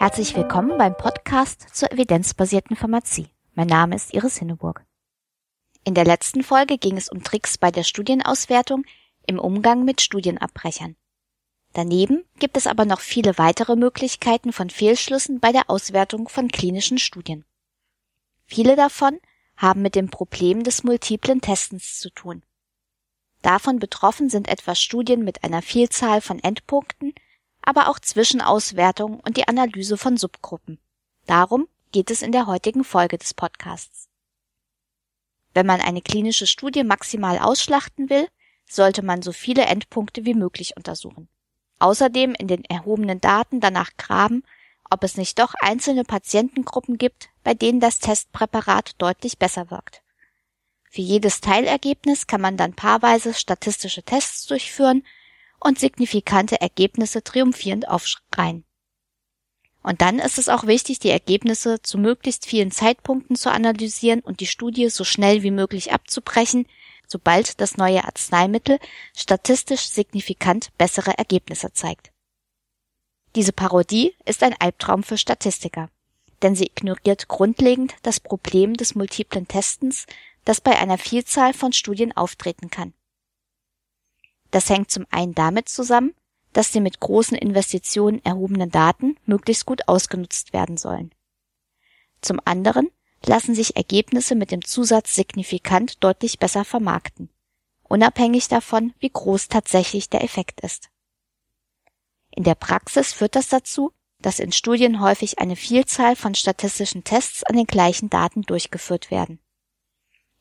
Herzlich willkommen beim Podcast zur evidenzbasierten Pharmazie. Mein Name ist Iris Hinneburg. In der letzten Folge ging es um Tricks bei der Studienauswertung im Umgang mit Studienabbrechern. Daneben gibt es aber noch viele weitere Möglichkeiten von Fehlschlüssen bei der Auswertung von klinischen Studien. Viele davon haben mit dem Problem des multiplen Testens zu tun. Davon betroffen sind etwa Studien mit einer Vielzahl von Endpunkten, aber auch Zwischenauswertungen und die Analyse von Subgruppen. Darum geht es in der heutigen Folge des Podcasts. Wenn man eine klinische Studie maximal ausschlachten will, sollte man so viele Endpunkte wie möglich untersuchen. Außerdem in den erhobenen Daten danach graben, ob es nicht doch einzelne Patientengruppen gibt, bei denen das Testpräparat deutlich besser wirkt. Für jedes Teilergebnis kann man dann paarweise statistische Tests durchführen und signifikante Ergebnisse triumphierend aufschreien. Und dann ist es auch wichtig, die Ergebnisse zu möglichst vielen Zeitpunkten zu analysieren und die Studie so schnell wie möglich abzubrechen, sobald das neue Arzneimittel statistisch signifikant bessere Ergebnisse zeigt. Diese Parodie ist ein Albtraum für Statistiker, denn sie ignoriert grundlegend das Problem des multiplen Testens das bei einer Vielzahl von Studien auftreten kann. Das hängt zum einen damit zusammen, dass die mit großen Investitionen erhobenen Daten möglichst gut ausgenutzt werden sollen. Zum anderen lassen sich Ergebnisse mit dem Zusatz signifikant deutlich besser vermarkten, unabhängig davon, wie groß tatsächlich der Effekt ist. In der Praxis führt das dazu, dass in Studien häufig eine Vielzahl von statistischen Tests an den gleichen Daten durchgeführt werden.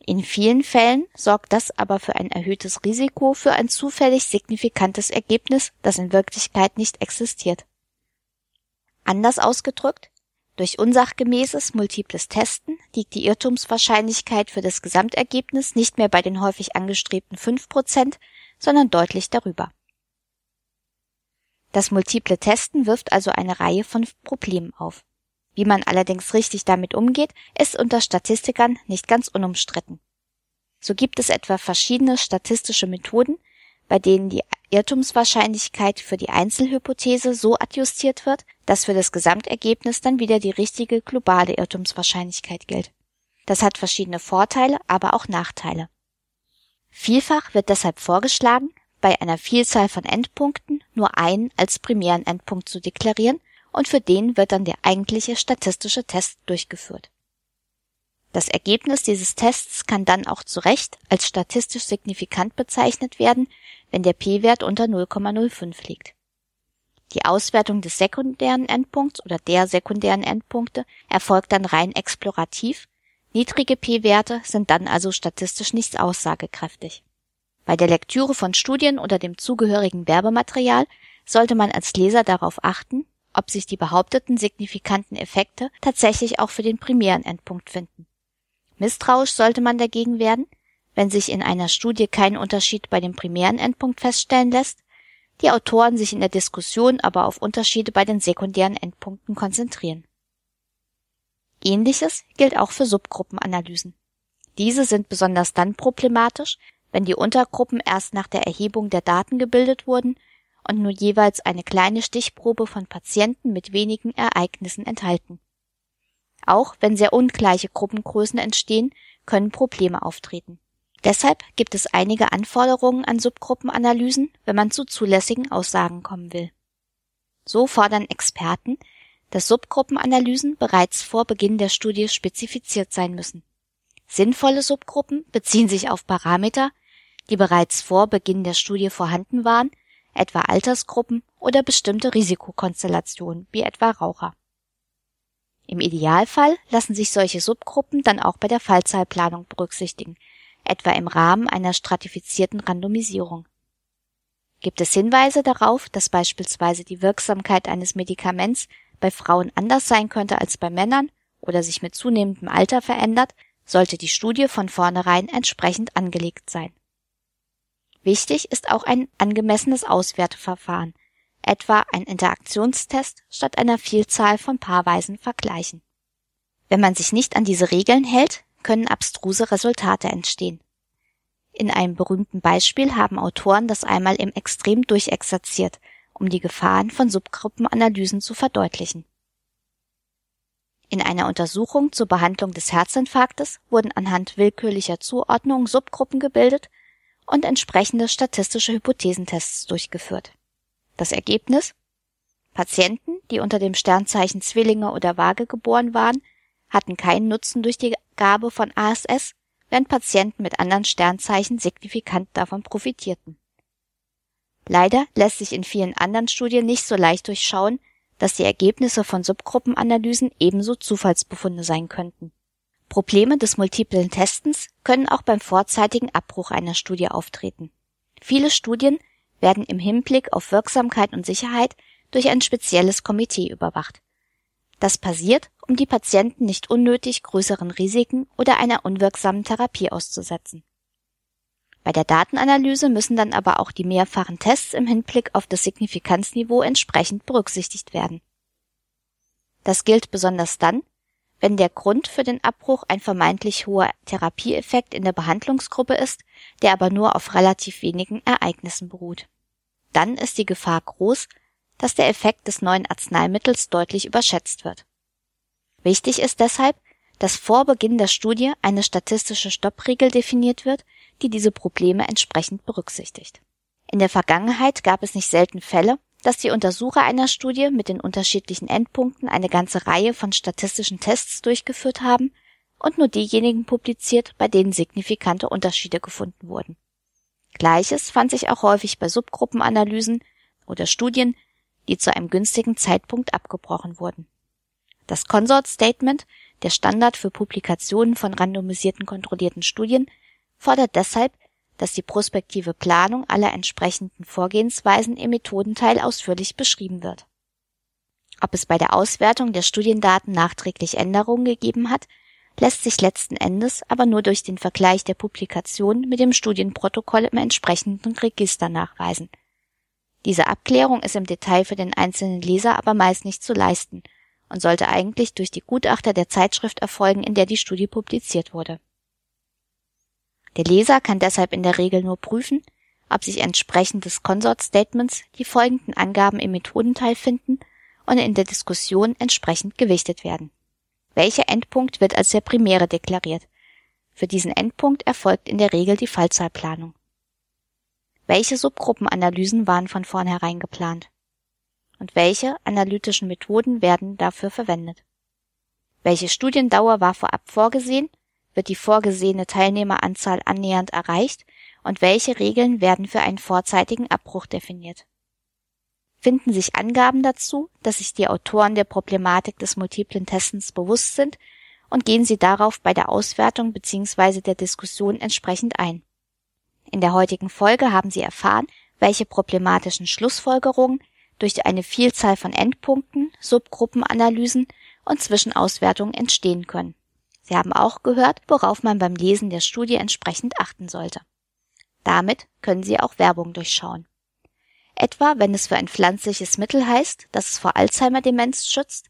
In vielen Fällen sorgt das aber für ein erhöhtes Risiko für ein zufällig signifikantes Ergebnis, das in Wirklichkeit nicht existiert. Anders ausgedrückt, durch unsachgemäßes multiples Testen liegt die Irrtumswahrscheinlichkeit für das Gesamtergebnis nicht mehr bei den häufig angestrebten 5%, sondern deutlich darüber. Das multiple Testen wirft also eine Reihe von Problemen auf. Wie man allerdings richtig damit umgeht, ist unter Statistikern nicht ganz unumstritten. So gibt es etwa verschiedene statistische Methoden, bei denen die Irrtumswahrscheinlichkeit für die Einzelhypothese so adjustiert wird, dass für das Gesamtergebnis dann wieder die richtige globale Irrtumswahrscheinlichkeit gilt. Das hat verschiedene Vorteile, aber auch Nachteile. Vielfach wird deshalb vorgeschlagen, bei einer Vielzahl von Endpunkten nur einen als primären Endpunkt zu deklarieren und für den wird dann der eigentliche statistische Test durchgeführt. Das Ergebnis dieses Tests kann dann auch zu Recht als statistisch signifikant bezeichnet werden, wenn der p-Wert unter 0,05 liegt. Die Auswertung des sekundären Endpunkts oder der sekundären Endpunkte erfolgt dann rein explorativ, niedrige p-Werte sind dann also statistisch nicht aussagekräftig. Bei der Lektüre von Studien oder dem zugehörigen Werbematerial sollte man als Leser darauf achten, ob sich die behaupteten signifikanten Effekte tatsächlich auch für den primären Endpunkt finden. Misstrauisch sollte man dagegen werden, wenn sich in einer Studie kein Unterschied bei dem primären Endpunkt feststellen lässt, die Autoren sich in der Diskussion aber auf Unterschiede bei den sekundären Endpunkten konzentrieren. Ähnliches gilt auch für Subgruppenanalysen. Diese sind besonders dann problematisch, wenn die Untergruppen erst nach der Erhebung der Daten gebildet wurden und nur jeweils eine kleine Stichprobe von Patienten mit wenigen Ereignissen enthalten. Auch wenn sehr ungleiche Gruppengrößen entstehen, können Probleme auftreten. Deshalb gibt es einige Anforderungen an Subgruppenanalysen, wenn man zu zulässigen Aussagen kommen will. So fordern Experten, dass Subgruppenanalysen bereits vor Beginn der Studie spezifiziert sein müssen. Sinnvolle Subgruppen beziehen sich auf Parameter, die bereits vor Beginn der Studie vorhanden waren etwa Altersgruppen oder bestimmte Risikokonstellationen wie etwa Raucher. Im Idealfall lassen sich solche Subgruppen dann auch bei der Fallzahlplanung berücksichtigen, etwa im Rahmen einer stratifizierten Randomisierung. Gibt es Hinweise darauf, dass beispielsweise die Wirksamkeit eines Medikaments bei Frauen anders sein könnte als bei Männern oder sich mit zunehmendem Alter verändert, sollte die Studie von vornherein entsprechend angelegt sein. Wichtig ist auch ein angemessenes Auswerteverfahren, etwa ein Interaktionstest statt einer Vielzahl von paarweisen Vergleichen. Wenn man sich nicht an diese Regeln hält, können abstruse Resultate entstehen. In einem berühmten Beispiel haben Autoren das einmal im Extrem durchexerziert, um die Gefahren von Subgruppenanalysen zu verdeutlichen. In einer Untersuchung zur Behandlung des Herzinfarktes wurden anhand willkürlicher Zuordnung Subgruppen gebildet und entsprechende statistische Hypothesentests durchgeführt. Das Ergebnis? Patienten, die unter dem Sternzeichen Zwillinge oder Waage geboren waren, hatten keinen Nutzen durch die Gabe von ASS, während Patienten mit anderen Sternzeichen signifikant davon profitierten. Leider lässt sich in vielen anderen Studien nicht so leicht durchschauen, dass die Ergebnisse von Subgruppenanalysen ebenso Zufallsbefunde sein könnten. Probleme des multiplen Testens können auch beim vorzeitigen Abbruch einer Studie auftreten. Viele Studien werden im Hinblick auf Wirksamkeit und Sicherheit durch ein spezielles Komitee überwacht. Das passiert, um die Patienten nicht unnötig größeren Risiken oder einer unwirksamen Therapie auszusetzen. Bei der Datenanalyse müssen dann aber auch die mehrfachen Tests im Hinblick auf das Signifikanzniveau entsprechend berücksichtigt werden. Das gilt besonders dann, wenn der Grund für den Abbruch ein vermeintlich hoher Therapieeffekt in der Behandlungsgruppe ist, der aber nur auf relativ wenigen Ereignissen beruht. Dann ist die Gefahr groß, dass der Effekt des neuen Arzneimittels deutlich überschätzt wird. Wichtig ist deshalb, dass vor Beginn der Studie eine statistische Stoppregel definiert wird, die diese Probleme entsprechend berücksichtigt. In der Vergangenheit gab es nicht selten Fälle, dass die Untersucher einer Studie mit den unterschiedlichen Endpunkten eine ganze Reihe von statistischen Tests durchgeführt haben und nur diejenigen publiziert, bei denen signifikante Unterschiede gefunden wurden. Gleiches fand sich auch häufig bei Subgruppenanalysen oder Studien, die zu einem günstigen Zeitpunkt abgebrochen wurden. Das Consort Statement, der Standard für Publikationen von randomisierten kontrollierten Studien, fordert deshalb, dass die prospektive Planung aller entsprechenden Vorgehensweisen im Methodenteil ausführlich beschrieben wird. Ob es bei der Auswertung der Studiendaten nachträglich Änderungen gegeben hat, lässt sich letzten Endes aber nur durch den Vergleich der Publikation mit dem Studienprotokoll im entsprechenden Register nachweisen. Diese Abklärung ist im Detail für den einzelnen Leser aber meist nicht zu leisten und sollte eigentlich durch die Gutachter der Zeitschrift erfolgen, in der die Studie publiziert wurde. Der Leser kann deshalb in der Regel nur prüfen, ob sich entsprechend des Consort Statements die folgenden Angaben im Methodenteil finden und in der Diskussion entsprechend gewichtet werden. Welcher Endpunkt wird als der primäre deklariert? Für diesen Endpunkt erfolgt in der Regel die Fallzahlplanung. Welche Subgruppenanalysen waren von vornherein geplant? Und welche analytischen Methoden werden dafür verwendet? Welche Studiendauer war vorab vorgesehen wird die vorgesehene Teilnehmeranzahl annähernd erreicht und welche Regeln werden für einen vorzeitigen Abbruch definiert. Finden sich Angaben dazu, dass sich die Autoren der Problematik des multiplen Testens bewusst sind und gehen sie darauf bei der Auswertung bzw. der Diskussion entsprechend ein. In der heutigen Folge haben Sie erfahren, welche problematischen Schlussfolgerungen durch eine Vielzahl von Endpunkten, Subgruppenanalysen und Zwischenauswertungen entstehen können. Sie haben auch gehört, worauf man beim Lesen der Studie entsprechend achten sollte. Damit können Sie auch Werbung durchschauen. Etwa wenn es für ein pflanzliches Mittel heißt, dass es vor Alzheimer-Demenz schützt,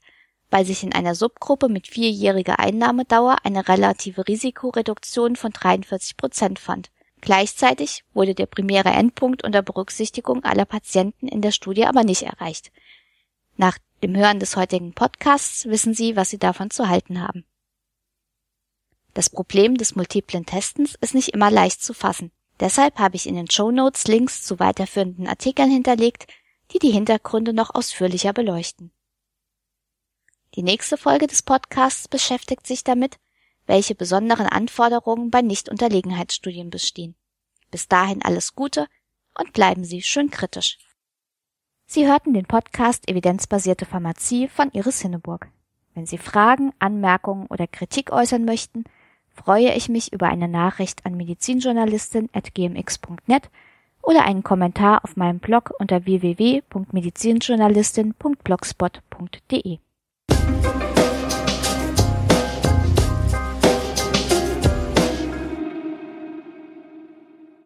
weil sich in einer Subgruppe mit vierjähriger Einnahmedauer eine relative Risikoreduktion von 43 Prozent fand. Gleichzeitig wurde der primäre Endpunkt unter Berücksichtigung aller Patienten in der Studie aber nicht erreicht. Nach dem Hören des heutigen Podcasts wissen Sie, was Sie davon zu halten haben. Das Problem des multiplen Testens ist nicht immer leicht zu fassen. Deshalb habe ich in den Show Notes Links zu weiterführenden Artikeln hinterlegt, die die Hintergründe noch ausführlicher beleuchten. Die nächste Folge des Podcasts beschäftigt sich damit, welche besonderen Anforderungen bei Nichtunterlegenheitsstudien bestehen. Bis dahin alles Gute und bleiben Sie schön kritisch. Sie hörten den Podcast Evidenzbasierte Pharmazie von Iris Hinneburg. Wenn Sie Fragen, Anmerkungen oder Kritik äußern möchten, freue ich mich über eine Nachricht an medizinjournalistin.gmx.net oder einen Kommentar auf meinem Blog unter www.medizinjournalistin.blogspot.de.